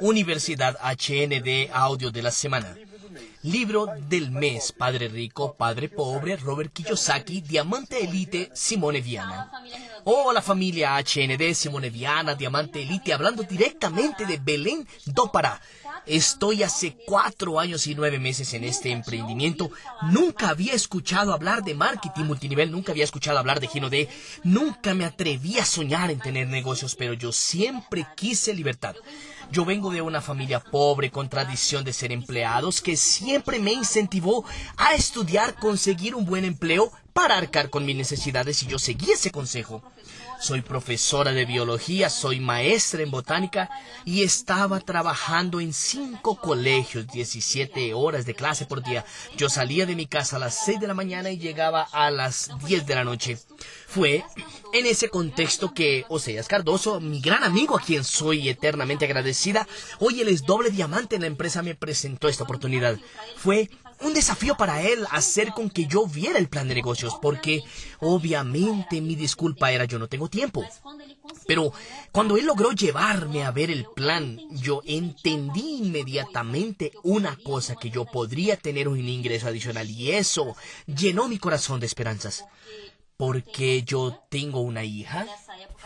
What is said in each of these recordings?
Universidad HND Audio de la Semana. Libro del mes, Padre Rico, Padre Pobre, Robert Kiyosaki, Diamante Elite, Simone Viana. Hola familia HND, Simone Viana, Diamante Elite, hablando directamente de Belén do Pará. Estoy hace cuatro años y nueve meses en este emprendimiento. Nunca había escuchado hablar de marketing multinivel, nunca había escuchado hablar de Gino D. Nunca me atreví a soñar en tener negocios, pero yo siempre quise libertad. Yo vengo de una familia pobre con tradición de ser empleados que siempre me incentivó a estudiar, conseguir un buen empleo para arcar con mis necesidades y yo seguí ese consejo. Soy profesora de biología, soy maestra en botánica y estaba trabajando en cinco colegios, 17 horas de clase por día. Yo salía de mi casa a las 6 de la mañana y llegaba a las 10 de la noche. Fue en ese contexto que Oseas Cardoso, mi gran amigo a quien soy eternamente agradecida, hoy él es doble diamante en la empresa, me presentó esta oportunidad. Fue un desafío para él hacer con que yo viera el plan de negocios, porque obviamente mi disculpa era yo no tengo tiempo. Pero cuando él logró llevarme a ver el plan, yo entendí inmediatamente una cosa, que yo podría tener un ingreso adicional y eso llenó mi corazón de esperanzas porque yo tengo una hija.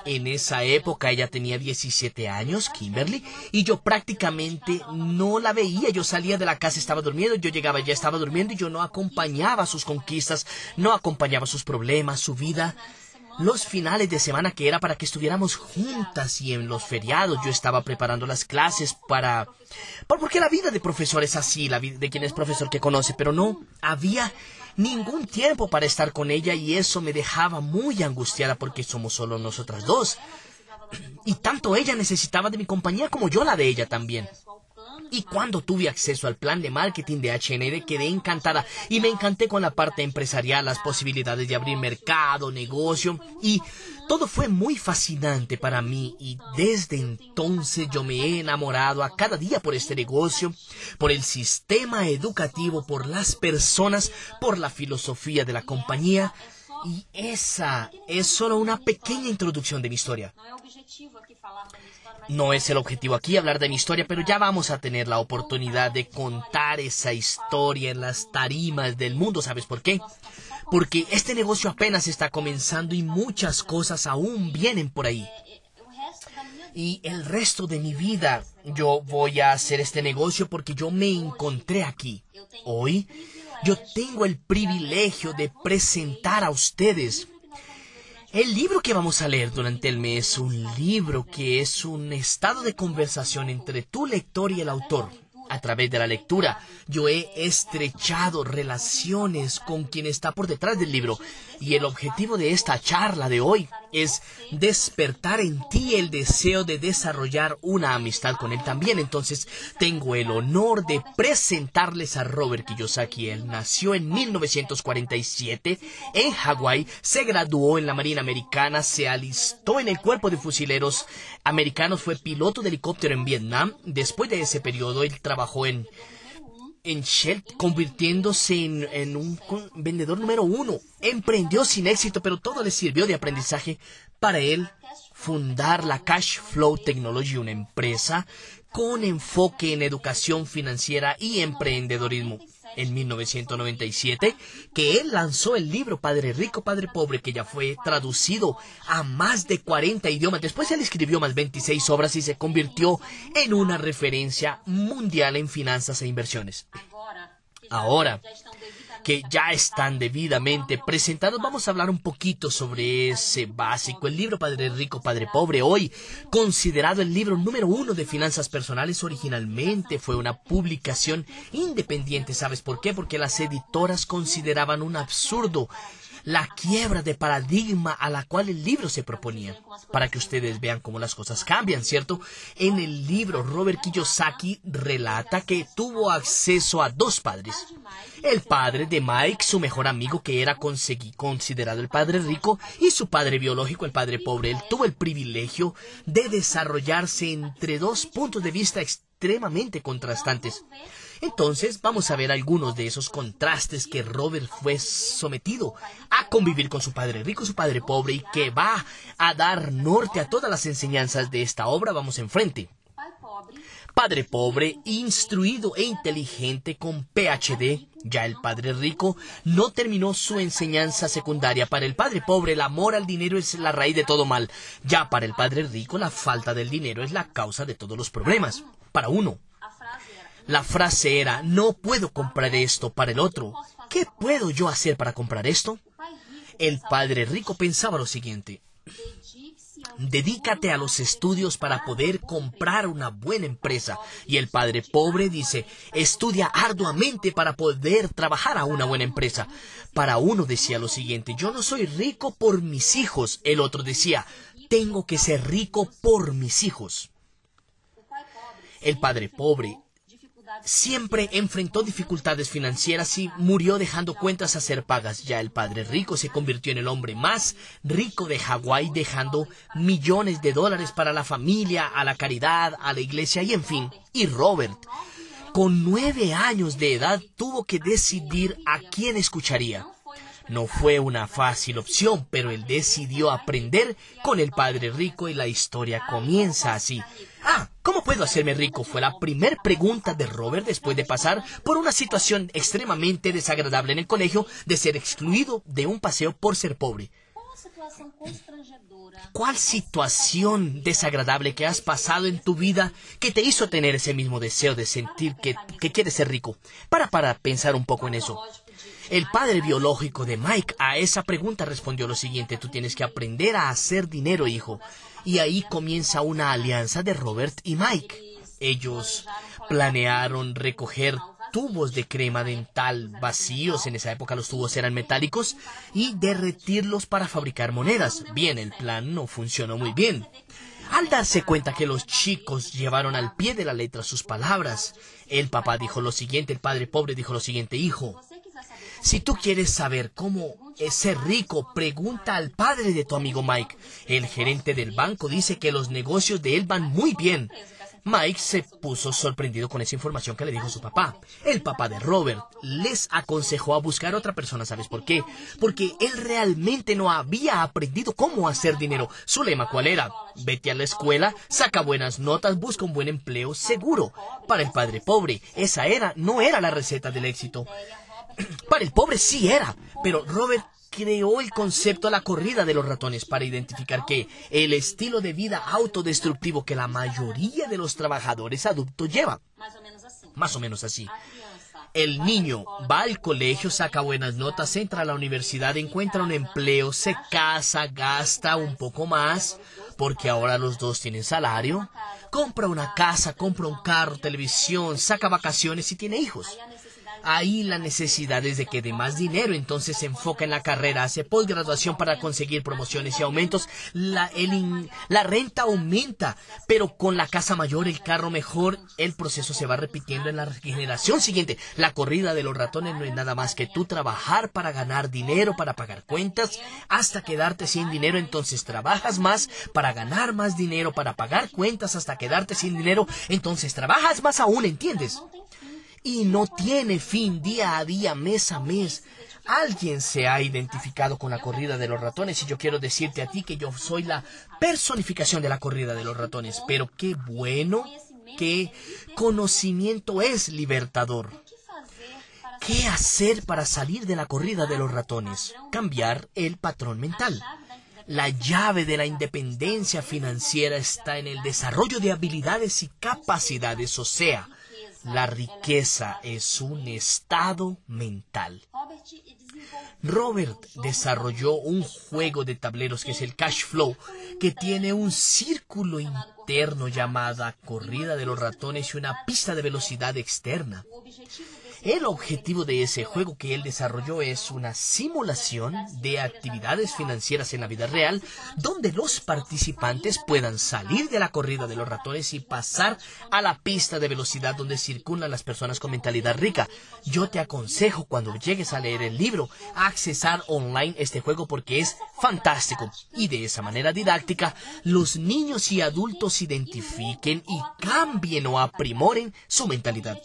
En esa época ella tenía 17 años, Kimberly, y yo prácticamente no la veía. Yo salía de la casa, estaba durmiendo, yo llegaba, ya estaba durmiendo y yo no acompañaba sus conquistas, no acompañaba sus problemas, su vida. Los finales de semana que era para que estuviéramos juntas y en los feriados yo estaba preparando las clases para... Porque la vida de profesor es así, la vida de quien es profesor que conoce, pero no había ningún tiempo para estar con ella y eso me dejaba muy angustiada porque somos solo nosotras dos. Y tanto ella necesitaba de mi compañía como yo la de ella también. Y cuando tuve acceso al plan de marketing de HND quedé encantada. Y me encanté con la parte empresarial, las posibilidades de abrir mercado, negocio. Y todo fue muy fascinante para mí. Y desde entonces yo me he enamorado a cada día por este negocio, por el sistema educativo, por las personas, por la filosofía de la compañía. Y esa es solo una pequeña introducción de mi historia. No es el objetivo aquí hablar de mi historia, pero ya vamos a tener la oportunidad de contar esa historia en las tarimas del mundo. ¿Sabes por qué? Porque este negocio apenas está comenzando y muchas cosas aún vienen por ahí. Y el resto de mi vida yo voy a hacer este negocio porque yo me encontré aquí. Hoy yo tengo el privilegio de presentar a ustedes el libro que vamos a leer durante el mes, un libro que es un estado de conversación entre tu lector y el autor. A través de la lectura, yo he estrechado relaciones con quien está por detrás del libro y el objetivo de esta charla de hoy es despertar en ti el deseo de desarrollar una amistad con él también. Entonces, tengo el honor de presentarles a Robert Kiyosaki. Él nació en 1947 en Hawái, se graduó en la Marina Americana, se alistó en el cuerpo de fusileros americanos, fue piloto de helicóptero en Vietnam. Después de ese periodo, él trabajó en en Shell, convirtiéndose en, un vendedor número uno. Emprendió sin éxito, pero todo le sirvió de aprendizaje para él fundar la Cash Flow Technology, una empresa con enfoque en educación financiera y emprendedorismo en 1997 que él lanzó el libro Padre Rico, Padre Pobre, que ya fue traducido a más de 40 idiomas. Después él escribió más 26 obras y se convirtió en una referencia mundial en finanzas e inversiones. Ahora que ya están debidamente presentados, vamos a hablar un poquito sobre ese básico. El libro Padre Rico, Padre Pobre, hoy considerado el libro número uno de finanzas personales, originalmente fue una publicación independiente. ¿Sabes por qué? Porque las editoras consideraban un absurdo la quiebra de paradigma a la cual el libro se proponía, para que ustedes vean cómo las cosas cambian, ¿cierto? En el libro, Robert Kiyosaki relata que tuvo acceso a dos padres. El padre de Mike, su mejor amigo, que era considerado el padre rico, y su padre biológico, el padre pobre. Él tuvo el privilegio de desarrollarse entre dos puntos de vista extremadamente contrastantes. Entonces vamos a ver algunos de esos contrastes que Robert fue sometido a convivir con su padre rico, su padre pobre y que va a dar norte a todas las enseñanzas de esta obra. Vamos enfrente. Padre pobre, instruido e inteligente con PhD, ya el padre rico no terminó su enseñanza secundaria. Para el padre pobre el amor al dinero es la raíz de todo mal. Ya para el padre rico la falta del dinero es la causa de todos los problemas. Para uno. La frase era, no puedo comprar esto para el otro. ¿Qué puedo yo hacer para comprar esto? El padre rico pensaba lo siguiente. Dedícate a los estudios para poder comprar una buena empresa. Y el padre pobre dice, estudia arduamente para poder trabajar a una buena empresa. Para uno decía lo siguiente, yo no soy rico por mis hijos. El otro decía, tengo que ser rico por mis hijos. El padre pobre siempre enfrentó dificultades financieras y murió dejando cuentas a ser pagas. Ya el padre rico se convirtió en el hombre más rico de Hawái, dejando millones de dólares para la familia, a la caridad, a la iglesia y en fin. Y Robert, con nueve años de edad, tuvo que decidir a quién escucharía. No fue una fácil opción, pero él decidió aprender con el padre rico y la historia comienza así. Ah, ¿cómo puedo hacerme rico? Fue la primera pregunta de Robert después de pasar por una situación extremadamente desagradable en el colegio de ser excluido de un paseo por ser pobre. ¿Cuál situación desagradable que has pasado en tu vida que te hizo tener ese mismo deseo de sentir que, que quieres ser rico? Para, para pensar un poco en eso. El padre biológico de Mike a esa pregunta respondió lo siguiente, tú tienes que aprender a hacer dinero, hijo. Y ahí comienza una alianza de Robert y Mike. Ellos planearon recoger tubos de crema dental vacíos, en esa época los tubos eran metálicos, y derretirlos para fabricar monedas. Bien, el plan no funcionó muy bien. Al darse cuenta que los chicos llevaron al pie de la letra sus palabras, el papá dijo lo siguiente, el padre pobre dijo lo siguiente, hijo, si tú quieres saber cómo es ser rico, pregunta al padre de tu amigo Mike. El gerente del banco dice que los negocios de él van muy bien. Mike se puso sorprendido con esa información que le dijo su papá. El papá de Robert les aconsejó a buscar a otra persona, ¿sabes por qué? Porque él realmente no había aprendido cómo hacer dinero. Su lema cuál era? Vete a la escuela, saca buenas notas, busca un buen empleo seguro. Para el padre pobre, esa era, no era la receta del éxito. Para el pobre sí era, pero Robert creó el concepto de la corrida de los ratones para identificar que el estilo de vida autodestructivo que la mayoría de los trabajadores adultos lleva. Más o menos así. El niño va al colegio, saca buenas notas, entra a la universidad, encuentra un empleo, se casa, gasta un poco más, porque ahora los dos tienen salario, compra una casa, compra un carro, televisión, saca vacaciones y tiene hijos. Ahí la necesidad es de que dé más dinero, entonces se enfoca en la carrera, hace posgraduación para conseguir promociones y aumentos, la, la renta aumenta, pero con la casa mayor, el carro mejor, el proceso se va repitiendo en la generación siguiente. La corrida de los ratones no es nada más que tú trabajar para ganar dinero, para pagar cuentas, hasta quedarte sin dinero, entonces trabajas más para ganar más dinero, para pagar cuentas, hasta quedarte sin dinero, entonces trabajas más aún, ¿entiendes? Y no tiene fin día a día, mes a mes. Alguien se ha identificado con la corrida de los ratones y yo quiero decirte a ti que yo soy la personificación de la corrida de los ratones. Pero qué bueno, qué conocimiento es libertador. ¿Qué hacer para salir de la corrida de los ratones? Cambiar el patrón mental. La llave de la independencia financiera está en el desarrollo de habilidades y capacidades, o sea, la riqueza es un estado mental. Robert desarrolló un juego de tableros que es el Cash Flow, que tiene un círculo interno llamada corrida de los ratones y una pista de velocidad externa. El objetivo de ese juego que él desarrolló es una simulación de actividades financieras en la vida real donde los participantes puedan salir de la corrida de los ratones y pasar a la pista de velocidad donde circulan las personas con mentalidad rica. Yo te aconsejo cuando llegues a leer el libro accesar online este juego porque es fantástico y de esa manera didáctica los niños y adultos identifiquen y cambien o aprimoren su mentalidad.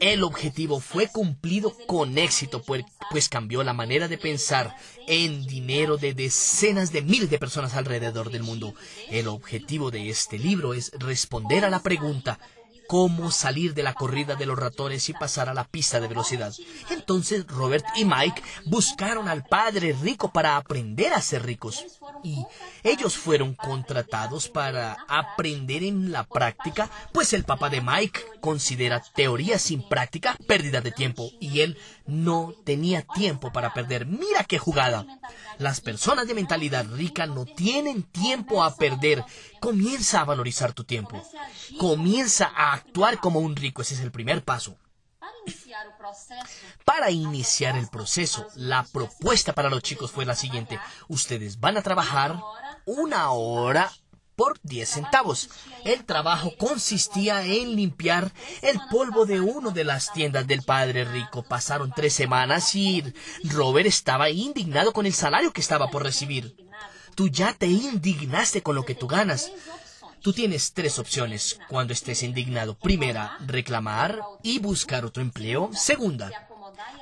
El objetivo fue cumplido con éxito, pues, pues cambió la manera de pensar en dinero de decenas de miles de personas alrededor del mundo. El objetivo de este libro es responder a la pregunta cómo salir de la corrida de los ratones y pasar a la pista de velocidad. Entonces Robert y Mike buscaron al padre rico para aprender a ser ricos. Y ellos fueron contratados para aprender en la práctica, pues el papá de Mike considera teoría sin práctica pérdida de tiempo y él no tenía tiempo para perder. Mira qué jugada. Las personas de mentalidad rica no tienen tiempo a perder. Comienza a valorizar tu tiempo. Comienza a actuar como un rico. Ese es el primer paso. Para iniciar el proceso, la propuesta para los chicos fue la siguiente. Ustedes van a trabajar una hora por 10 centavos. El trabajo consistía en limpiar el polvo de una de las tiendas del padre rico. Pasaron tres semanas y Robert estaba indignado con el salario que estaba por recibir. Tú ya te indignaste con lo que tú ganas. Tú tienes tres opciones cuando estés indignado. Primera, reclamar y buscar otro empleo. Segunda,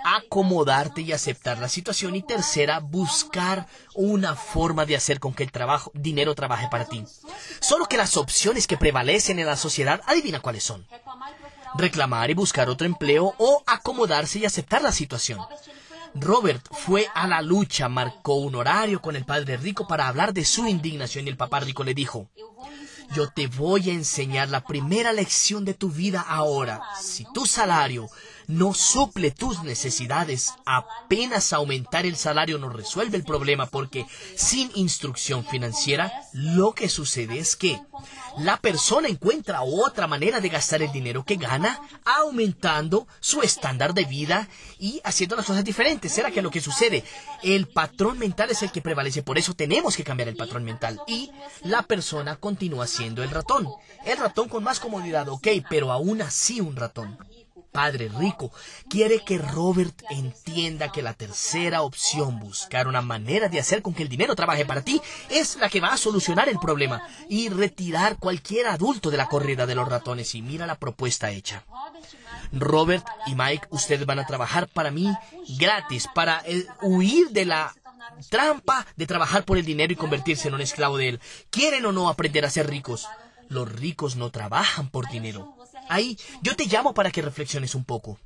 acomodarte y aceptar la situación. Y tercera, buscar una forma de hacer con que el trabajo, dinero trabaje para ti. Solo que las opciones que prevalecen en la sociedad, adivina cuáles son. Reclamar y buscar otro empleo o acomodarse y aceptar la situación. Robert fue a la lucha, marcó un horario con el padre rico para hablar de su indignación y el papá rico le dijo, yo te voy a enseñar la primera lección de tu vida ahora. Si tu salario no suple tus necesidades, apenas aumentar el salario no resuelve el problema porque sin instrucción financiera lo que sucede es que la persona encuentra otra manera de gastar el dinero que gana, aumentando su estándar de vida y haciendo las cosas diferentes. ¿Será que lo que sucede? El patrón mental es el que prevalece, por eso tenemos que cambiar el patrón mental. Y la persona continúa siendo el ratón. El ratón con más comodidad, ok, pero aún así un ratón padre rico, quiere que Robert entienda que la tercera opción, buscar una manera de hacer con que el dinero trabaje para ti, es la que va a solucionar el problema y retirar cualquier adulto de la corrida de los ratones. Y mira la propuesta hecha. Robert y Mike, ustedes van a trabajar para mí gratis, para eh, huir de la trampa de trabajar por el dinero y convertirse en un esclavo de él. ¿Quieren o no aprender a ser ricos? Los ricos no trabajan por dinero. Ahí yo te llamo para que reflexiones un poco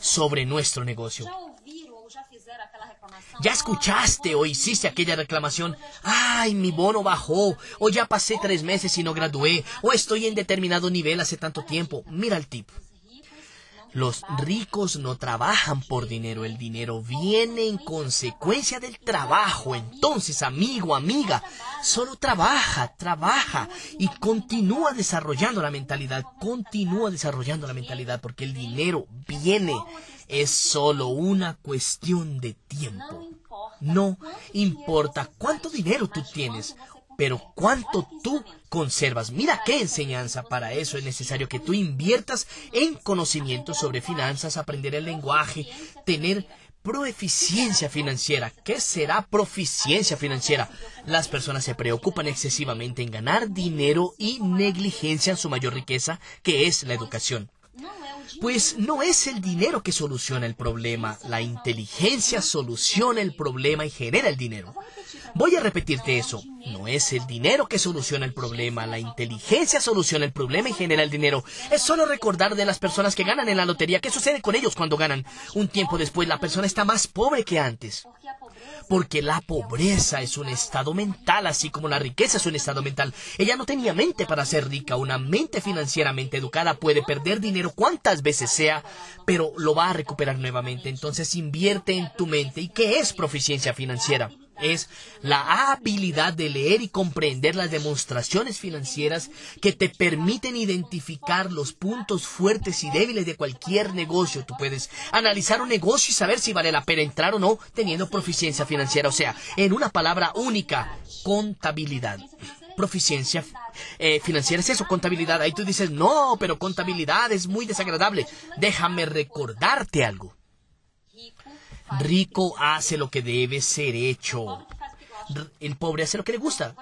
sobre nuestro negocio. ¿Ya escuchaste o hiciste aquella reclamación? Ay, mi bono bajó, o ya pasé tres meses y no gradué, o estoy en determinado nivel hace tanto tiempo. Mira el tip. Los ricos no trabajan por dinero, el dinero viene en consecuencia del trabajo. Entonces, amigo, amiga, solo trabaja, trabaja y continúa desarrollando la mentalidad, continúa desarrollando la mentalidad porque el dinero viene. Es solo una cuestión de tiempo. No importa cuánto dinero tú tienes pero cuánto tú conservas. Mira qué enseñanza. Para eso es necesario que tú inviertas en conocimiento sobre finanzas, aprender el lenguaje, tener proeficiencia financiera. ¿Qué será proficiencia financiera? Las personas se preocupan excesivamente en ganar dinero y negligencian su mayor riqueza, que es la educación. Pues no es el dinero que soluciona el problema, la inteligencia soluciona el problema y genera el dinero. Voy a repetirte eso. No es el dinero que soluciona el problema, la inteligencia soluciona el problema y genera el dinero. Es solo recordar de las personas que ganan en la lotería qué sucede con ellos cuando ganan. Un tiempo después la persona está más pobre que antes. Porque la pobreza es un estado mental, así como la riqueza es un estado mental. Ella no tenía mente para ser rica. Una mente financieramente educada puede perder dinero cuantas veces sea, pero lo va a recuperar nuevamente. Entonces invierte en tu mente. ¿Y qué es proficiencia financiera? Es la habilidad de leer y comprender las demostraciones financieras que te permiten identificar los puntos fuertes y débiles de cualquier negocio. Tú puedes analizar un negocio y saber si vale la pena entrar o no teniendo proficiencia financiera. O sea, en una palabra única, contabilidad. Proficiencia eh, financiera es eso, contabilidad. Ahí tú dices, no, pero contabilidad es muy desagradable. Déjame recordarte algo. Rico hace lo que debe ser hecho. El pobre hace lo que le gusta.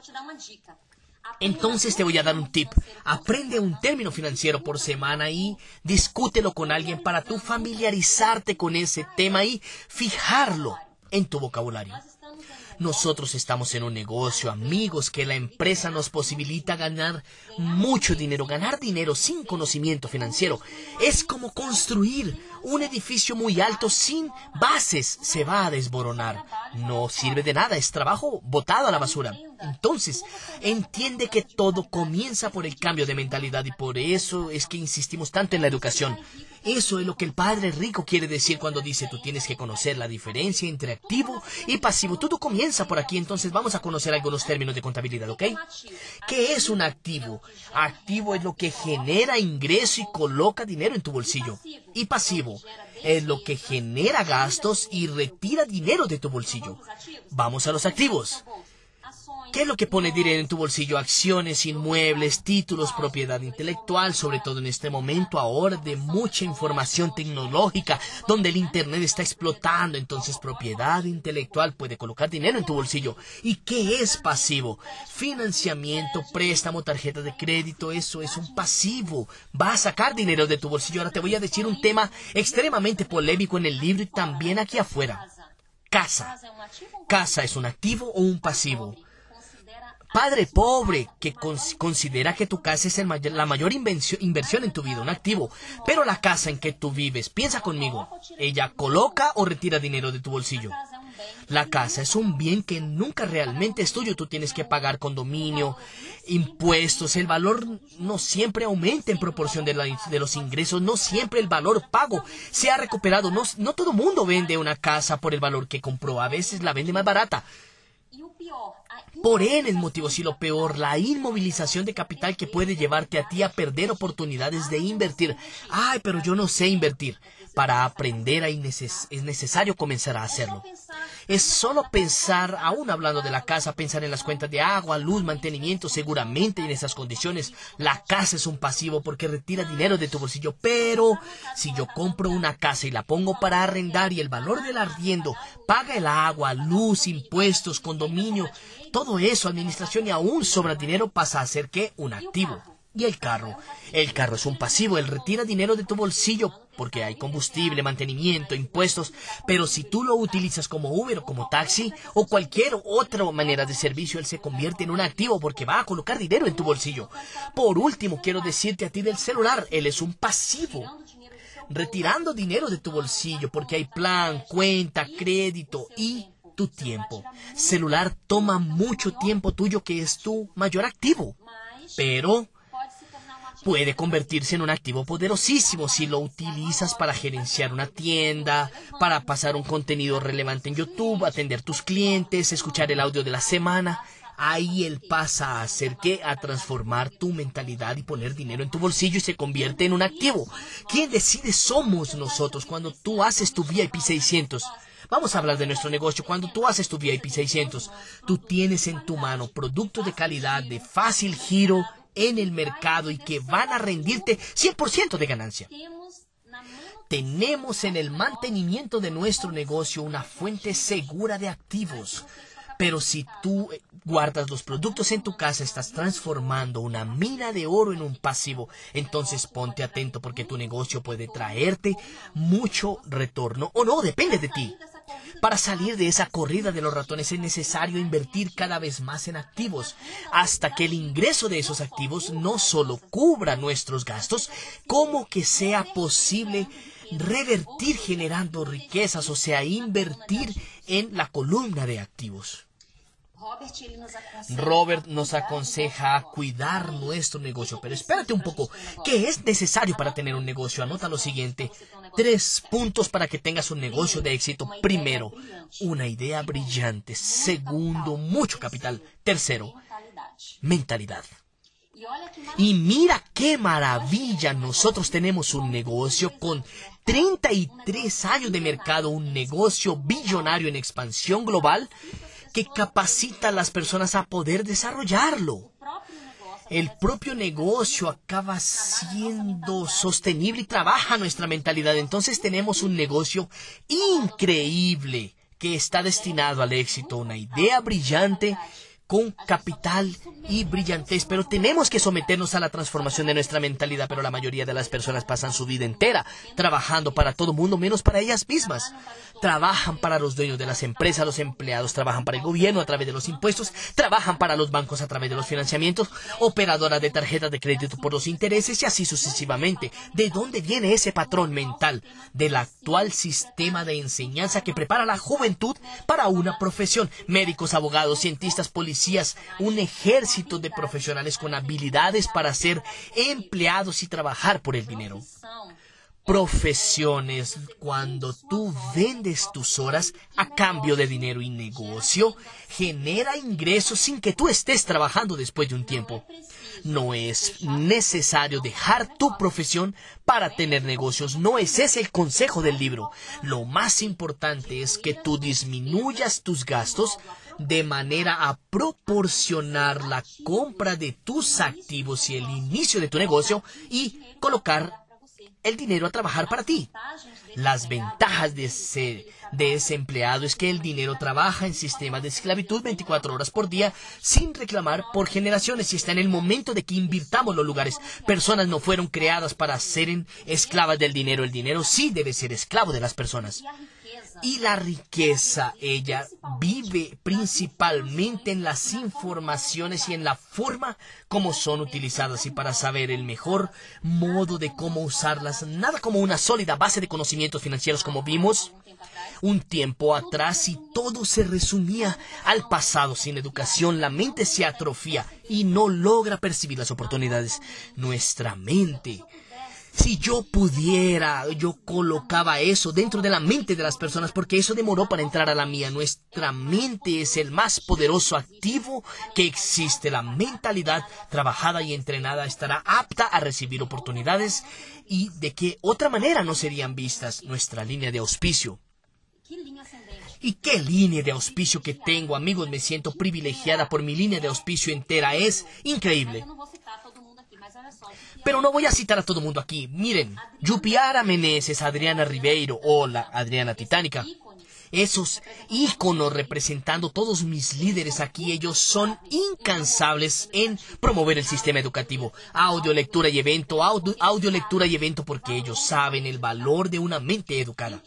Entonces te voy a dar un tip. Aprende un término financiero por semana y discútelo con alguien para tú familiarizarte con ese tema y fijarlo en tu vocabulario. Nosotros estamos en un negocio, amigos, que la empresa nos posibilita ganar mucho dinero. Ganar dinero sin conocimiento financiero es como construir un edificio muy alto sin bases. Se va a desboronar. No sirve de nada, es trabajo botado a la basura. Entonces, entiende que todo comienza por el cambio de mentalidad y por eso es que insistimos tanto en la educación. Eso es lo que el padre rico quiere decir cuando dice tú tienes que conocer la diferencia entre activo y pasivo. Todo comienza por aquí, entonces vamos a conocer algunos términos de contabilidad, ¿ok? ¿Qué es un activo? Activo es lo que genera ingreso y coloca dinero en tu bolsillo. Y pasivo es lo que genera gastos y retira dinero de tu bolsillo. Vamos a los activos. ¿Qué es lo que pone dinero en tu bolsillo? Acciones, inmuebles, títulos, propiedad intelectual, sobre todo en este momento ahora de mucha información tecnológica, donde el Internet está explotando. Entonces, propiedad intelectual puede colocar dinero en tu bolsillo. ¿Y qué es pasivo? Financiamiento, préstamo, tarjeta de crédito, eso es un pasivo. Va a sacar dinero de tu bolsillo. Ahora te voy a decir un tema extremadamente polémico en el libro y también aquí afuera. Casa. ¿Casa es un activo o un pasivo? Padre pobre que considera que tu casa es la mayor inversión en tu vida, un activo. Pero la casa en que tú vives, piensa conmigo, ella coloca o retira dinero de tu bolsillo. La casa es un bien que nunca realmente es tuyo. Tú tienes que pagar condominio, impuestos. El valor no siempre aumenta en proporción de, los ingresos. No siempre el valor pago se ha recuperado. No, no todo mundo vende una casa por el valor que compró. A veces la vende más barata. Por él el motivo, si lo peor, la inmovilización de capital que puede llevarte a ti a perder oportunidades de invertir. Ay, pero yo no sé invertir. Para aprender es necesario comenzar a hacerlo. Es solo pensar, aún hablando de la casa, pensar en las cuentas de agua, luz, mantenimiento, seguramente en esas condiciones la casa es un pasivo porque retira dinero de tu bolsillo. Pero si yo compro una casa y la pongo para arrendar y el valor del arriendo paga el agua, luz, impuestos, condominio, todo eso, administración y aún sobra dinero pasa a ser que un activo. Y el carro. El carro es un pasivo, él retira dinero de tu bolsillo porque hay combustible, mantenimiento, impuestos, pero si tú lo utilizas como Uber o como taxi o cualquier otra manera de servicio, él se convierte en un activo porque va a colocar dinero en tu bolsillo. Por último, quiero decirte a ti del celular, él es un pasivo. Retirando dinero de tu bolsillo porque hay plan, cuenta, crédito y tu tiempo. Celular toma mucho tiempo tuyo que es tu mayor activo. Pero puede convertirse en un activo poderosísimo si lo utilizas para gerenciar una tienda, para pasar un contenido relevante en YouTube, atender tus clientes, escuchar el audio de la semana. Ahí él pasa a hacer que a transformar tu mentalidad y poner dinero en tu bolsillo y se convierte en un activo. ¿Quién decide somos nosotros cuando tú haces tu VIP 600? Vamos a hablar de nuestro negocio. Cuando tú haces tu VIP 600, tú tienes en tu mano productos de calidad, de fácil giro en el mercado y que van a rendirte 100% de ganancia. Tenemos en el mantenimiento de nuestro negocio una fuente segura de activos. Pero si tú eh, guardas los productos en tu casa, estás transformando una mina de oro en un pasivo. Entonces ponte atento porque tu negocio puede traerte mucho retorno o no, depende de ti. Para salir de esa corrida de los ratones es necesario invertir cada vez más en activos, hasta que el ingreso de esos activos no solo cubra nuestros gastos, como que sea posible revertir generando riquezas, o sea, invertir en la columna de activos. Robert nos aconseja cuidar nuestro negocio, pero espérate un poco. ¿Qué es necesario para tener un negocio? Anota lo siguiente. Tres puntos para que tengas un negocio de éxito. Primero, una idea brillante. Segundo, mucho capital. Tercero, mentalidad. Y mira qué maravilla, nosotros tenemos un negocio con 33 años de mercado, un negocio billonario en expansión global que capacita a las personas a poder desarrollarlo. El propio negocio acaba siendo sostenible y trabaja nuestra mentalidad. Entonces tenemos un negocio increíble que está destinado al éxito, una idea brillante con capital y brillantez, pero tenemos que someternos a la transformación de nuestra mentalidad, pero la mayoría de las personas pasan su vida entera trabajando para todo mundo menos para ellas mismas. Trabajan para los dueños de las empresas, los empleados trabajan para el gobierno a través de los impuestos, trabajan para los bancos a través de los financiamientos, operadoras de tarjetas de crédito por los intereses y así sucesivamente. ¿De dónde viene ese patrón mental? Del actual sistema de enseñanza que prepara la juventud para una profesión. Médicos, abogados, cientistas, policías, un ejército de profesionales con habilidades para ser empleados y trabajar por el dinero profesiones cuando tú vendes tus horas a cambio de dinero y negocio, genera ingresos sin que tú estés trabajando después de un tiempo. No es necesario dejar tu profesión para tener negocios. No es ese el consejo del libro. Lo más importante es que tú disminuyas tus gastos de manera a proporcionar la compra de tus activos y el inicio de tu negocio y colocar el dinero a trabajar para ti. Las ventajas de ser empleado es que el dinero trabaja en sistemas de esclavitud 24 horas por día sin reclamar por generaciones y está en el momento de que invirtamos los lugares. Personas no fueron creadas para ser esclavas del dinero. El dinero sí debe ser esclavo de las personas. Y la riqueza, ella vive principalmente en las informaciones y en la forma como son utilizadas y para saber el mejor modo de cómo usarlas, nada como una sólida base de conocimientos financieros como vimos un tiempo atrás y todo se resumía al pasado. Sin educación la mente se atrofia y no logra percibir las oportunidades. Nuestra mente si yo pudiera, yo colocaba eso dentro de la mente de las personas porque eso demoró para entrar a la mía. Nuestra mente es el más poderoso activo que existe. La mentalidad trabajada y entrenada estará apta a recibir oportunidades y de qué otra manera no serían vistas. Nuestra línea de auspicio. ¿Y qué línea de auspicio que tengo, amigos? Me siento privilegiada por mi línea de auspicio entera. Es increíble. Pero no voy a citar a todo el mundo aquí. Miren, Yupiara Meneses, Adriana Ribeiro o la Adriana Titánica. Esos íconos representando todos mis líderes aquí, ellos son incansables en promover el sistema educativo. Audio, lectura y evento, audio, audio, lectura y evento porque ellos saben el valor de una mente educada.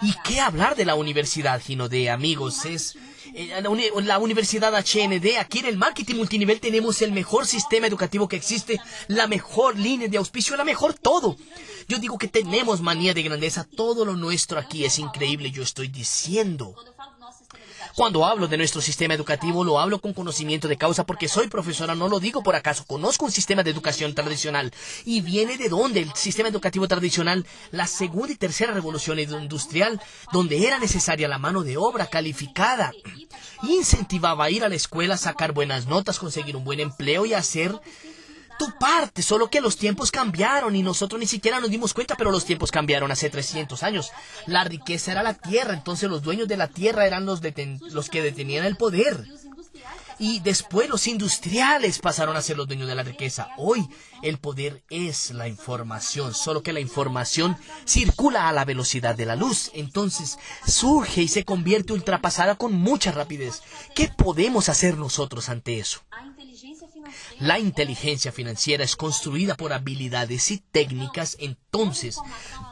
¿Y qué hablar de la universidad, Gino de amigos? Es la, Universidad HND, aquí en el marketing multinivel tenemos el mejor sistema educativo que existe, la mejor línea de auspicio, la mejor todo. Yo digo que tenemos manía de grandeza, todo lo nuestro aquí es increíble, yo estoy diciendo. Cuando hablo de nuestro sistema educativo, lo hablo con conocimiento de causa porque soy profesora, no lo digo por acaso. Conozco un sistema de educación tradicional. ¿Y viene de dónde el sistema educativo tradicional? La segunda y tercera revolución industrial, donde era necesaria la mano de obra calificada. Incentivaba a ir a la escuela, sacar buenas notas, conseguir un buen empleo y hacer tu parte, solo que los tiempos cambiaron y nosotros ni siquiera nos dimos cuenta, pero los tiempos cambiaron hace 300 años. La riqueza era la tierra, entonces los dueños de la tierra eran los, los que detenían el poder. Y después los industriales pasaron a ser los dueños de la riqueza. Hoy el poder es la información, solo que la información circula a la velocidad de la luz. Entonces surge y se convierte ultrapasada con mucha rapidez. ¿Qué podemos hacer nosotros ante eso? La inteligencia financiera es construida por habilidades y técnicas, entonces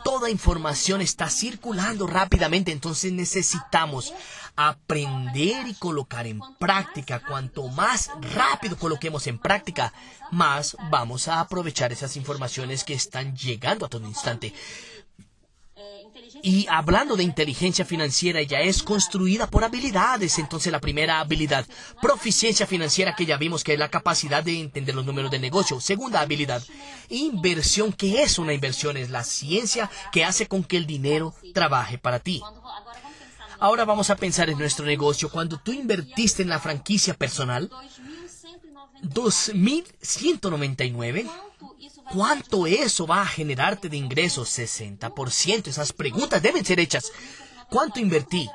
toda información está circulando rápidamente, entonces necesitamos aprender y colocar en práctica. Cuanto más rápido coloquemos en práctica, más vamos a aprovechar esas informaciones que están llegando a todo instante. Y hablando de inteligencia financiera, ella es construida por habilidades. Entonces la primera habilidad, proficiencia financiera, que ya vimos que es la capacidad de entender los números de negocio. Segunda habilidad, inversión. ¿Qué es una inversión? Es la ciencia que hace con que el dinero trabaje para ti. Ahora vamos a pensar en nuestro negocio. Cuando tú invertiste en la franquicia personal, 2.199 ¿Cuánto eso va a generarte de ingresos? 60%. Esas preguntas deben ser hechas. ¿Cuánto invertí?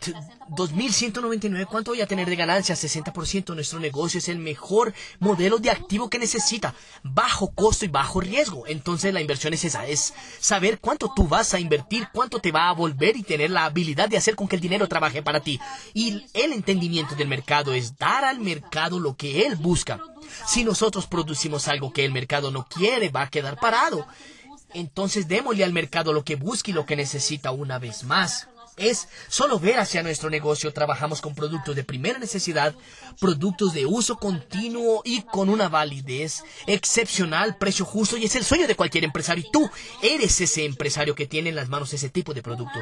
2.199, ¿cuánto voy a tener de ganancia? 60%. Nuestro negocio es el mejor modelo de activo que necesita. Bajo costo y bajo riesgo. Entonces la inversión es esa, es saber cuánto tú vas a invertir, cuánto te va a volver y tener la habilidad de hacer con que el dinero trabaje para ti. Y el entendimiento del mercado es dar al mercado lo que él busca. Si nosotros producimos algo que el mercado no quiere, va a quedar parado. Entonces démosle al mercado lo que busca y lo que necesita una vez más es solo ver hacia nuestro negocio. Trabajamos con productos de primera necesidad, productos de uso continuo y con una validez excepcional, precio justo y es el sueño de cualquier empresario. Y tú eres ese empresario que tiene en las manos ese tipo de producto.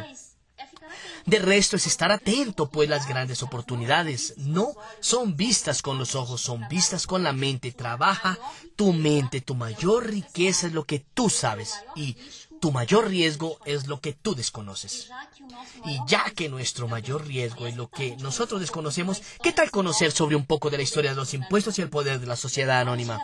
De resto es estar atento, pues las grandes oportunidades no son vistas con los ojos, son vistas con la mente. Trabaja tu mente, tu mayor riqueza es lo que tú sabes y tu mayor riesgo es lo que tú desconoces. Y ya que nuestro mayor riesgo es lo que nosotros desconocemos, ¿qué tal conocer sobre un poco de la historia de los impuestos y el poder de la sociedad anónima?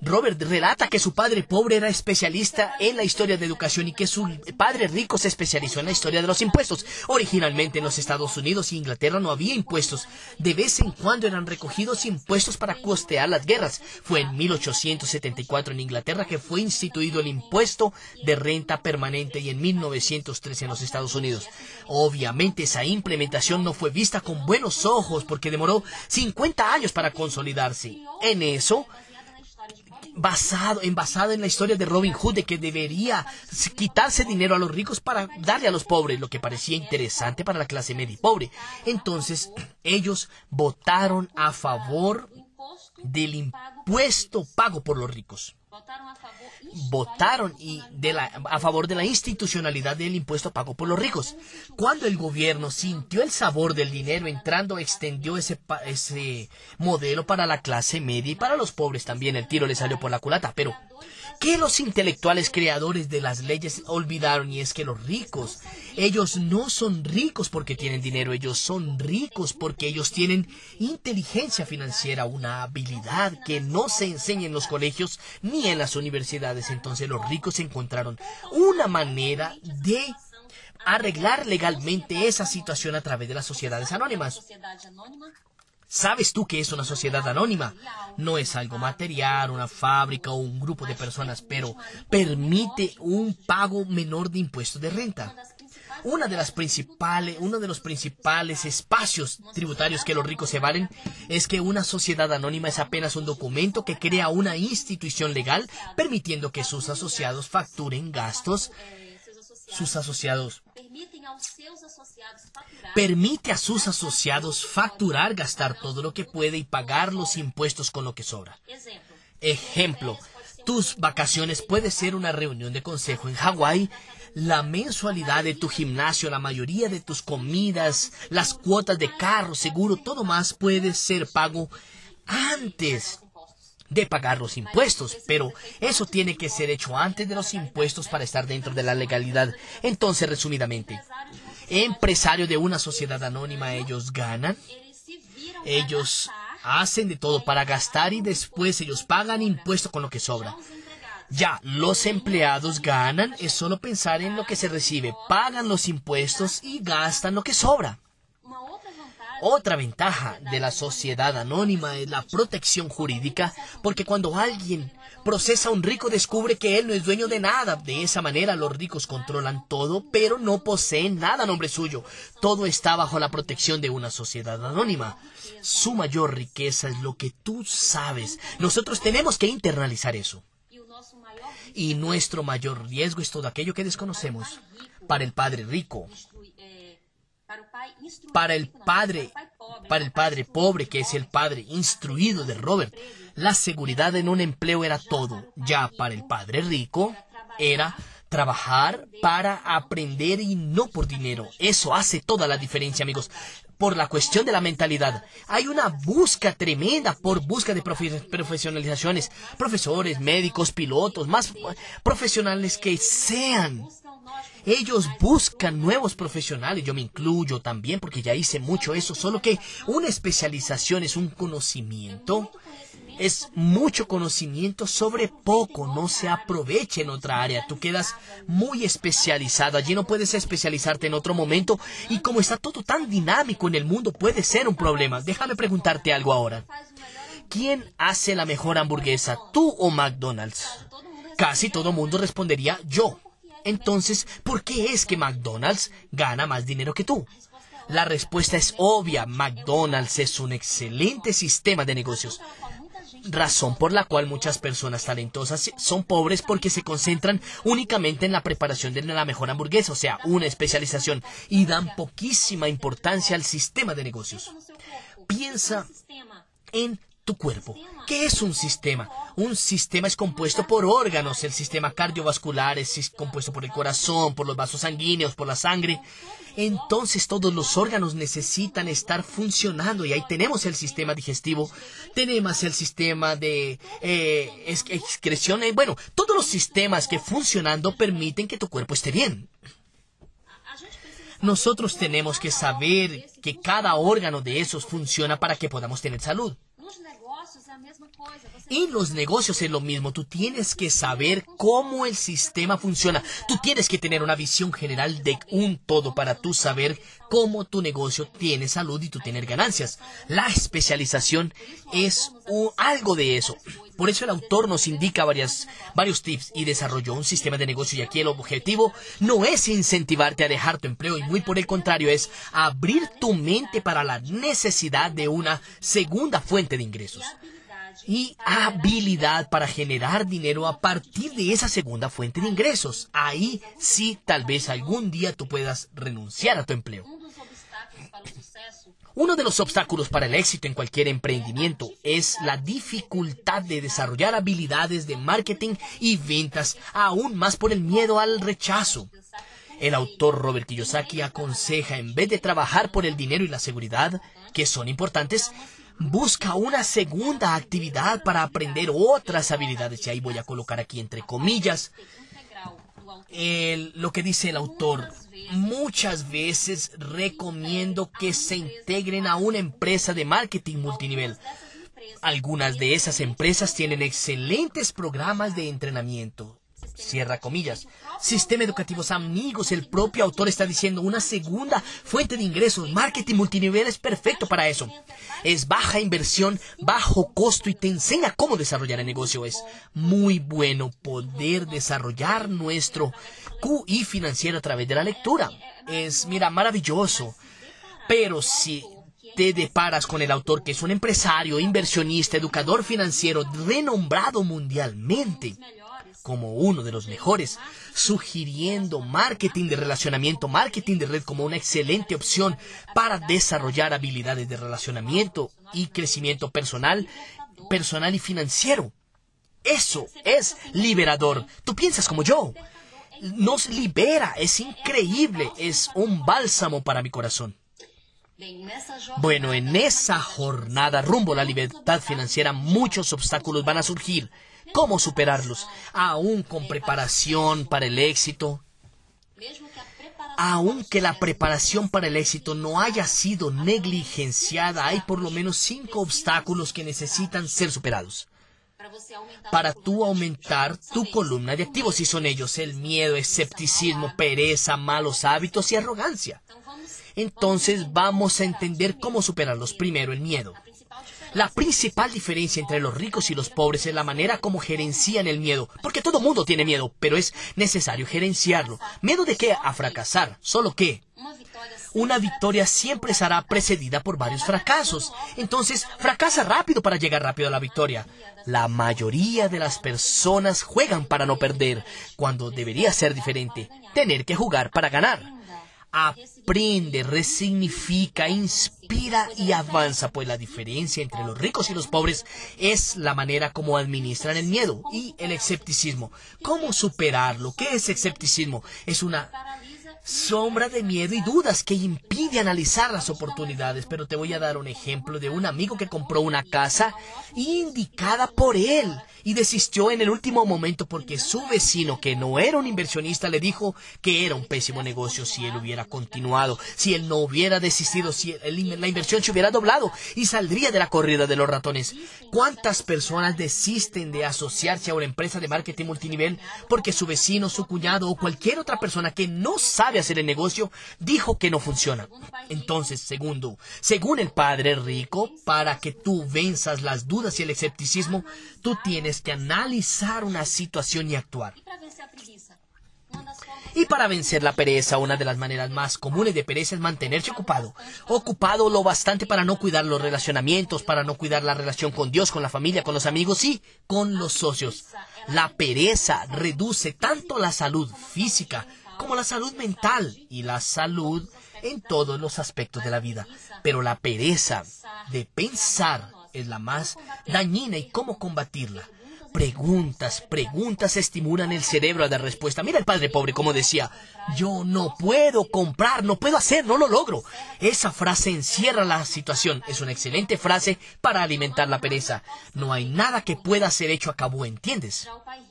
Robert relata que su padre pobre era especialista en la historia de educación y que su padre rico se especializó en la historia de los impuestos. Originalmente en los Estados Unidos e Inglaterra no había impuestos. De vez en cuando eran recogidos impuestos para costear las guerras. Fue en 1874 en Inglaterra que fue instituido el impuesto de renta permanente y en 1913 en los Estados Unidos. Obviamente esa implementación no fue vista con buenos ojos porque demoró 50 años para consolidarse. En eso, basado, en basado en la historia de Robin Hood de que debería quitarse dinero a los ricos para darle a los pobres, lo que parecía interesante para la clase media y pobre. Entonces, ellos votaron a favor del impuesto pago por los ricos votaron y de la, a favor de la institucionalidad del impuesto pago por los ricos. Cuando el gobierno sintió el sabor del dinero entrando, extendió ese, ese modelo para la clase media y para los pobres también. El tiro le salió por la culata, pero que los intelectuales creadores de las leyes olvidaron y es que los ricos, ellos no son ricos porque tienen dinero, ellos son ricos porque ellos tienen inteligencia financiera, una habilidad que no se enseña en los colegios ni en las universidades. Entonces los ricos encontraron una manera de arreglar legalmente esa situación a través de las sociedades anónimas. ¿Sabes tú que es una sociedad anónima? No es algo material, una fábrica o un grupo de personas, pero permite un pago menor de impuestos de renta. Una de las principales, uno de los principales espacios tributarios que los ricos se valen es que una sociedad anónima es apenas un documento que crea una institución legal permitiendo que sus asociados facturen gastos sus asociados permite a sus asociados facturar, gastar todo lo que puede y pagar los impuestos con lo que sobra. Ejemplo, tus vacaciones puede ser una reunión de consejo en Hawái, la mensualidad de tu gimnasio, la mayoría de tus comidas, las cuotas de carro, seguro, todo más puede ser pago antes de pagar los impuestos, pero eso tiene que ser hecho antes de los impuestos para estar dentro de la legalidad. Entonces, resumidamente, empresario de una sociedad anónima, ellos ganan, ellos hacen de todo para gastar y después ellos pagan impuestos con lo que sobra. Ya, los empleados ganan, es solo pensar en lo que se recibe, pagan los impuestos y gastan lo que sobra. Otra ventaja de la sociedad anónima es la protección jurídica, porque cuando alguien procesa un rico descubre que él no es dueño de nada. De esa manera los ricos controlan todo, pero no poseen nada a nombre suyo. Todo está bajo la protección de una sociedad anónima. Su mayor riqueza es lo que tú sabes. Nosotros tenemos que internalizar eso. Y nuestro mayor riesgo es todo aquello que desconocemos. Para el padre rico, para el padre, para el padre pobre, que es el padre instruido de Robert, la seguridad en un empleo era todo. Ya para el padre rico era trabajar para aprender y no por dinero. Eso hace toda la diferencia, amigos. Por la cuestión de la mentalidad. Hay una busca tremenda por busca de profesionalizaciones. Profesores, médicos, pilotos, más profesionales que sean. Ellos buscan nuevos profesionales, yo me incluyo también porque ya hice mucho eso, solo que una especialización es un conocimiento es mucho conocimiento sobre poco, no se aprovecha en otra área. Tú quedas muy especializado, allí no puedes especializarte en otro momento y como está todo tan dinámico en el mundo puede ser un problema. Déjame preguntarte algo ahora. ¿Quién hace la mejor hamburguesa, tú o McDonald's? Casi todo mundo respondería yo. Entonces, ¿por qué es que McDonald's gana más dinero que tú? La respuesta es obvia. McDonald's es un excelente sistema de negocios razón por la cual muchas personas talentosas son pobres porque se concentran únicamente en la preparación de la mejor hamburguesa, o sea, una especialización, y dan poquísima importancia al sistema de negocios. Piensa en tu cuerpo. ¿Qué es un sistema? Un sistema es compuesto por órganos. El sistema cardiovascular es compuesto por el corazón, por los vasos sanguíneos, por la sangre. Entonces todos los órganos necesitan estar funcionando y ahí tenemos el sistema digestivo, tenemos el sistema de eh, excreción, eh, bueno, todos los sistemas que funcionando permiten que tu cuerpo esté bien. Nosotros tenemos que saber que cada órgano de esos funciona para que podamos tener salud. En los negocios es lo mismo. Tú tienes que saber cómo el sistema funciona. Tú tienes que tener una visión general de un todo para tú saber cómo tu negocio tiene salud y tú tener ganancias. La especialización es algo de eso. Por eso el autor nos indica varias, varios tips y desarrolló un sistema de negocio y aquí el objetivo no es incentivarte a dejar tu empleo y muy por el contrario es abrir tu mente para la necesidad de una segunda fuente de ingresos y habilidad para generar dinero a partir de esa segunda fuente de ingresos. Ahí sí, tal vez algún día tú puedas renunciar a tu empleo. Uno de los obstáculos para el éxito en cualquier emprendimiento es la dificultad de desarrollar habilidades de marketing y ventas, aún más por el miedo al rechazo. El autor Robert Kiyosaki aconseja, en vez de trabajar por el dinero y la seguridad, que son importantes, busca una segunda actividad para aprender otras habilidades. Y ahí voy a colocar aquí entre comillas lo que dice el autor. Muchas veces recomiendo que se integren a una empresa de marketing multinivel. Algunas de esas empresas tienen excelentes programas de entrenamiento cierra comillas. Sistema educativos amigos, el propio autor está diciendo una segunda fuente de ingresos. Marketing multinivel es perfecto para eso. Es baja inversión, bajo costo y te enseña cómo desarrollar el negocio. Es muy bueno poder desarrollar nuestro QI financiero a través de la lectura. Es, mira, maravilloso. Pero si te deparas con el autor que es un empresario, inversionista, educador financiero renombrado mundialmente, como uno de los mejores, sugiriendo marketing de relacionamiento, marketing de red como una excelente opción para desarrollar habilidades de relacionamiento y crecimiento personal, personal y financiero. Eso es liberador. Tú piensas como yo. Nos libera, es increíble, es un bálsamo para mi corazón. Bueno, en esa jornada rumbo a la libertad financiera muchos obstáculos van a surgir cómo superarlos, aún con preparación para el éxito. Aunque la preparación para el éxito no haya sido negligenciada, hay por lo menos cinco obstáculos que necesitan ser superados. Para tú aumentar tu columna de activos, y son ellos el miedo, escepticismo, pereza, malos hábitos y arrogancia. Entonces vamos a entender cómo superarlos. Primero, el miedo. La principal diferencia entre los ricos y los pobres es la manera como gerencian el miedo, porque todo mundo tiene miedo, pero es necesario gerenciarlo. ¿Miedo de qué? A fracasar. ¿Solo qué? Una victoria siempre será precedida por varios fracasos. Entonces, fracasa rápido para llegar rápido a la victoria. La mayoría de las personas juegan para no perder, cuando debería ser diferente, tener que jugar para ganar aprende, resignifica, inspira y avanza, pues la diferencia entre los ricos y los pobres es la manera como administran el miedo y el escepticismo. ¿Cómo superarlo? ¿Qué es escepticismo? Es una sombra de miedo y dudas que impide analizar las oportunidades. Pero te voy a dar un ejemplo de un amigo que compró una casa indicada por él y desistió en el último momento porque su vecino, que no era un inversionista, le dijo que era un pésimo negocio si él hubiera continuado, si él no hubiera desistido, si la inversión se hubiera doblado y saldría de la corrida de los ratones. ¿Cuántas personas desisten de asociarse a una empresa de marketing multinivel porque su vecino, su cuñado o cualquier otra persona que no sabe hacer el negocio dijo que no funciona? Entonces, segundo, según el Padre Rico, para que tú venzas las dudas y el escepticismo, tú tienes que analizar una situación y actuar. Y para vencer la pereza, una de las maneras más comunes de pereza es mantenerse ocupado. Ocupado lo bastante para no cuidar los relacionamientos, para no cuidar la relación con Dios, con la familia, con los amigos y con los socios. La pereza reduce tanto la salud física como la salud mental y la salud en todos los aspectos de la vida. Pero la pereza de pensar es la más dañina y cómo combatirla. Preguntas, preguntas estimulan el cerebro a dar respuesta. Mira el padre pobre como decía, yo no puedo comprar, no puedo hacer, no lo logro. Esa frase encierra la situación. Es una excelente frase para alimentar la pereza. No hay nada que pueda ser hecho a cabo, ¿entiendes?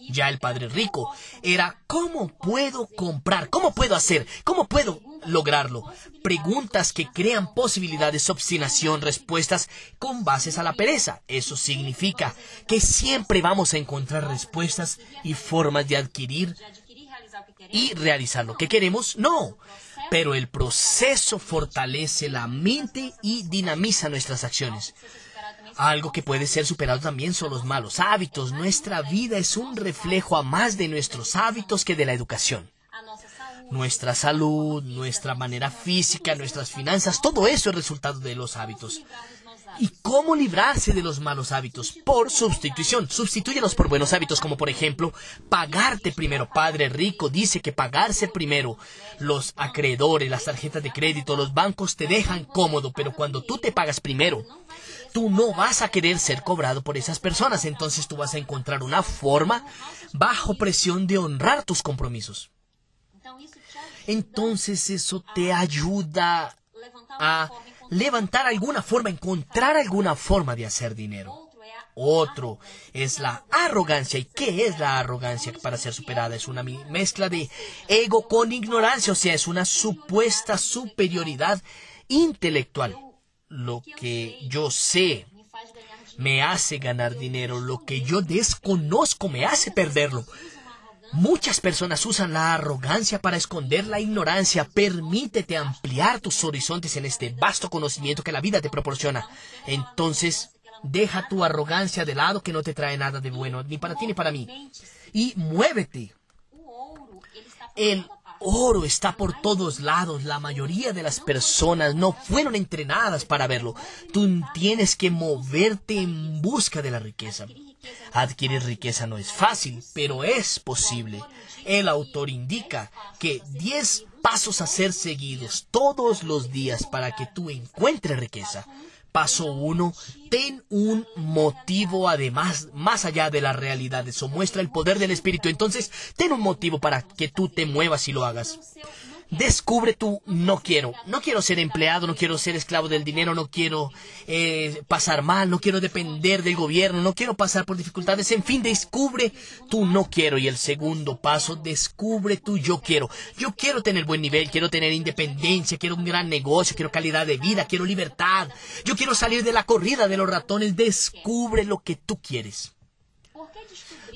Ya el padre rico era, ¿cómo puedo comprar? ¿Cómo puedo hacer? ¿Cómo puedo lograrlo? Preguntas que crean posibilidades, obstinación, respuestas con bases a la pereza. Eso significa que siempre vamos a encontrar respuestas y formas de adquirir y realizar lo que queremos. No, pero el proceso fortalece la mente y dinamiza nuestras acciones. Algo que puede ser superado también son los malos hábitos. Nuestra vida es un reflejo a más de nuestros hábitos que de la educación. Nuestra salud, nuestra manera física, nuestras finanzas, todo eso es resultado de los hábitos. ¿Y cómo librarse de los malos hábitos? Por sustitución. Sustitúyelos por buenos hábitos, como por ejemplo, pagarte primero. Padre rico dice que pagarse primero. Los acreedores, las tarjetas de crédito, los bancos te dejan cómodo, pero cuando tú te pagas primero, tú no vas a querer ser cobrado por esas personas. Entonces tú vas a encontrar una forma bajo presión de honrar tus compromisos. Entonces eso te ayuda a levantar alguna forma, encontrar alguna forma de hacer dinero. Otro es la arrogancia. ¿Y qué es la arrogancia para ser superada? Es una mezcla de ego con ignorancia, o sea, es una supuesta superioridad intelectual. Lo que yo sé me hace ganar dinero, lo que yo desconozco me hace perderlo. Muchas personas usan la arrogancia para esconder la ignorancia. Permítete ampliar tus horizontes en este vasto conocimiento que la vida te proporciona. Entonces, deja tu arrogancia de lado que no te trae nada de bueno, ni para ti ni para mí. Y muévete. El oro está por todos lados. La mayoría de las personas no fueron entrenadas para verlo. Tú tienes que moverte en busca de la riqueza. Adquirir riqueza no es fácil, pero es posible. El autor indica que 10 pasos a ser seguidos todos los días para que tú encuentres riqueza. Paso 1. Ten un motivo además, más allá de la realidad. Eso muestra el poder del Espíritu. Entonces, ten un motivo para que tú te muevas y lo hagas. Descubre tú, no quiero, no quiero ser empleado, no quiero ser esclavo del dinero, no quiero eh, pasar mal, no quiero depender del gobierno, no quiero pasar por dificultades, en fin, descubre tú no quiero. Y el segundo paso, descubre tú yo quiero. Yo quiero tener buen nivel, quiero tener independencia, quiero un gran negocio, quiero calidad de vida, quiero libertad. Yo quiero salir de la corrida de los ratones, descubre lo que tú quieres.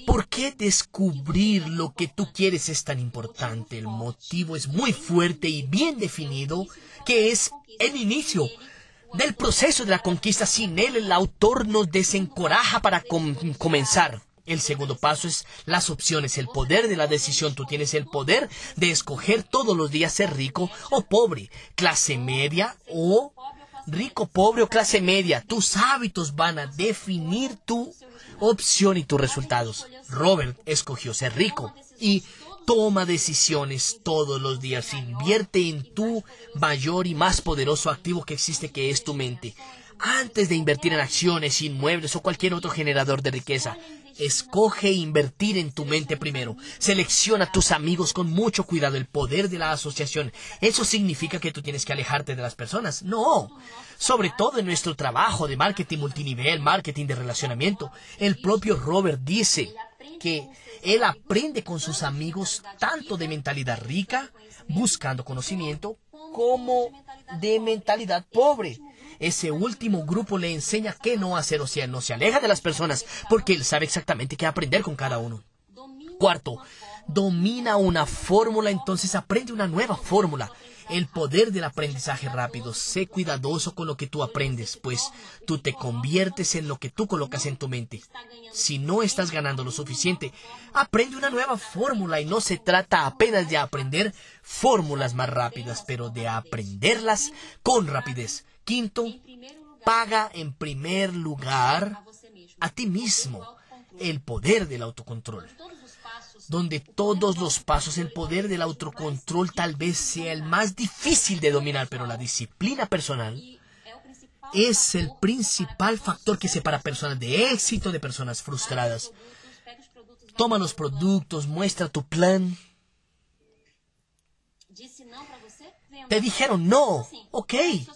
¿Por qué descubrir lo que tú quieres es tan importante? El motivo es muy fuerte y bien definido, que es el inicio del proceso de la conquista. Sin él, el autor nos desencoraja para comenzar. El segundo paso es las opciones, el poder de la decisión. Tú tienes el poder de escoger todos los días ser rico o pobre, clase media o rico, pobre o clase media. Tus hábitos van a definir tu opción y tus resultados. Robert escogió ser rico y toma decisiones todos los días. Invierte en tu mayor y más poderoso activo que existe, que es tu mente. Antes de invertir en acciones, inmuebles o cualquier otro generador de riqueza, Escoge invertir en tu mente primero. Selecciona tus amigos con mucho cuidado. El poder de la asociación. ¿Eso significa que tú tienes que alejarte de las personas? No. Sobre todo en nuestro trabajo de marketing multinivel, marketing de relacionamiento. El propio Robert dice que él aprende con sus amigos tanto de mentalidad rica, buscando conocimiento, como de mentalidad pobre. Ese último grupo le enseña qué no hacer, o sea, no se aleja de las personas, porque él sabe exactamente qué aprender con cada uno. Cuarto, domina una fórmula, entonces aprende una nueva fórmula. El poder del aprendizaje rápido. Sé cuidadoso con lo que tú aprendes, pues tú te conviertes en lo que tú colocas en tu mente. Si no estás ganando lo suficiente, aprende una nueva fórmula y no se trata apenas de aprender fórmulas más rápidas, pero de aprenderlas con rapidez. Quinto, paga en primer lugar a ti mismo el poder del autocontrol donde todos los pasos, el poder del autocontrol tal vez sea el más difícil de dominar, pero la disciplina personal es el principal factor que separa personas de éxito de personas frustradas. Toma los productos, muestra tu plan. Te dijeron no, ok,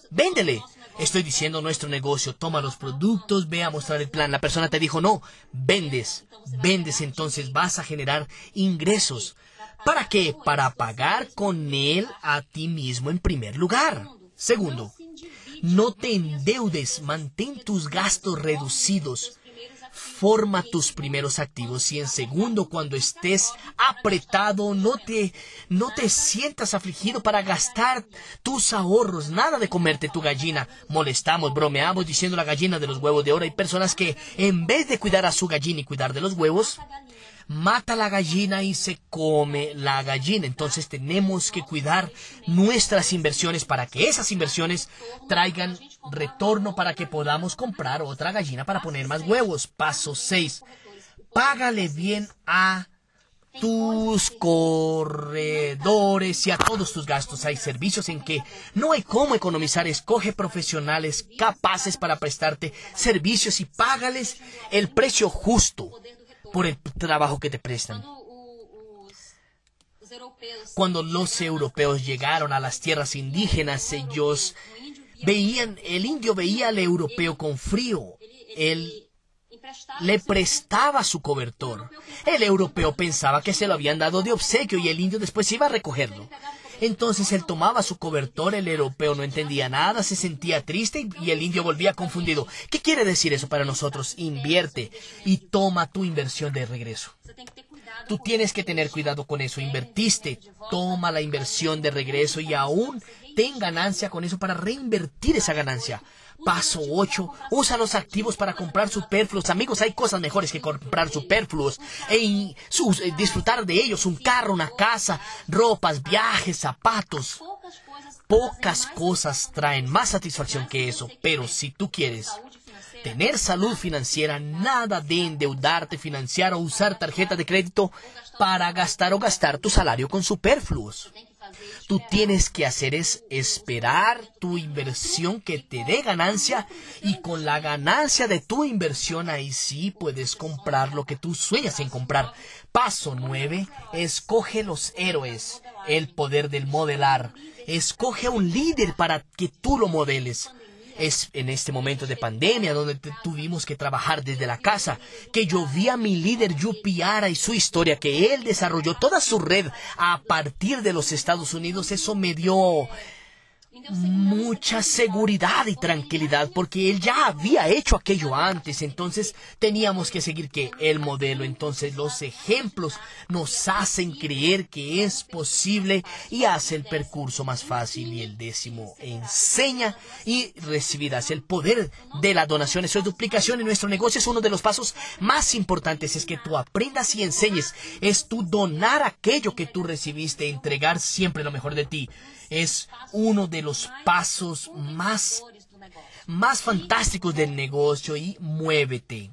véndele. Estoy diciendo nuestro negocio, toma los productos, ve a mostrar el plan. La persona te dijo no, vendes, vendes, entonces vas a generar ingresos. ¿Para qué? Para pagar con él a ti mismo en primer lugar. Segundo, no te endeudes, mantén tus gastos reducidos forma tus primeros activos y en segundo cuando estés apretado no te no te sientas afligido para gastar tus ahorros nada de comerte tu gallina. Molestamos bromeamos diciendo la gallina de los huevos de oro. Hay personas que en vez de cuidar a su gallina y cuidar de los huevos mata la gallina y se come la gallina. Entonces tenemos que cuidar nuestras inversiones para que esas inversiones traigan retorno para que podamos comprar otra gallina para poner más huevos. Paso 6. Págale bien a tus corredores y a todos tus gastos. Hay servicios en que no hay cómo economizar. Escoge profesionales capaces para prestarte servicios y págales el precio justo por el trabajo que te prestan. Cuando los europeos llegaron a las tierras indígenas, ellos veían, el indio veía al europeo con frío. Él le prestaba su cobertor. El europeo pensaba que se lo habían dado de obsequio y el indio después iba a recogerlo. Entonces él tomaba su cobertor, el europeo no entendía nada, se sentía triste y el indio volvía confundido. ¿Qué quiere decir eso para nosotros? Invierte y toma tu inversión de regreso. Tú tienes que tener cuidado con eso. Invertiste, toma la inversión de regreso y aún ten ganancia con eso para reinvertir esa ganancia. Paso 8. Usa los activos para comprar superfluos. Amigos, hay cosas mejores que comprar superfluos. E disfrutar de ellos. Un carro, una casa, ropas, viajes, zapatos. Pocas cosas traen más satisfacción que eso. Pero si tú quieres tener salud financiera, nada de endeudarte, financiar o usar tarjeta de crédito para gastar o gastar tu salario con superfluos tú tienes que hacer es esperar tu inversión que te dé ganancia y con la ganancia de tu inversión ahí sí puedes comprar lo que tú sueñas en comprar. Paso 9. Escoge los héroes, el poder del modelar. Escoge un líder para que tú lo modeles es en este momento de pandemia donde tuvimos que trabajar desde la casa, que yo vi a mi líder Yupiara y su historia, que él desarrolló toda su red a partir de los Estados Unidos, eso me dio mucha seguridad y tranquilidad porque él ya había hecho aquello antes, entonces teníamos que seguir que el modelo, entonces los ejemplos nos hacen creer que es posible y hace el percurso más fácil y el décimo enseña y recibirás el poder de la donación, eso es duplicación en nuestro negocio, es uno de los pasos más importantes, es que tú aprendas y enseñes, es tu donar aquello que tú recibiste, entregar siempre lo mejor de ti es uno de los pasos más, más fantásticos del negocio y muévete.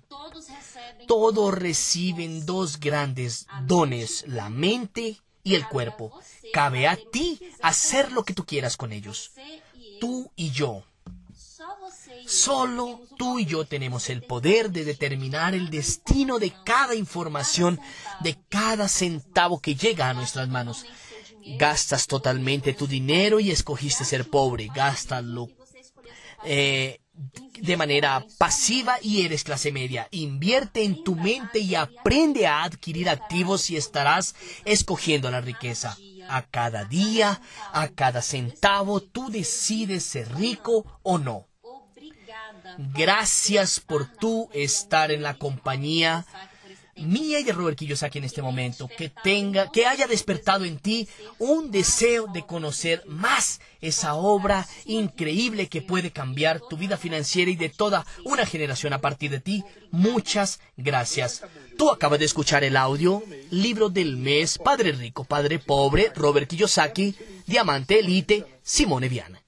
Todos reciben dos grandes dones, la mente y el cuerpo. Cabe a ti hacer lo que tú quieras con ellos. Tú y yo. Solo tú y yo tenemos el poder de determinar el destino de cada información, de cada centavo que llega a nuestras manos. Gastas totalmente tu dinero y escogiste ser pobre. Gástalo eh, de manera pasiva y eres clase media. Invierte en tu mente y aprende a adquirir activos y estarás escogiendo la riqueza. A cada día, a cada centavo, tú decides ser rico o no. Gracias por tú estar en la compañía mía y de Robert Kiyosaki en este momento, que tenga, que haya despertado en ti un deseo de conocer más esa obra increíble que puede cambiar tu vida financiera y de toda una generación a partir de ti. Muchas gracias. Tú acabas de escuchar el audio, libro del mes, Padre Rico, Padre Pobre, Robert Kiyosaki, Diamante Elite, Simone Viana.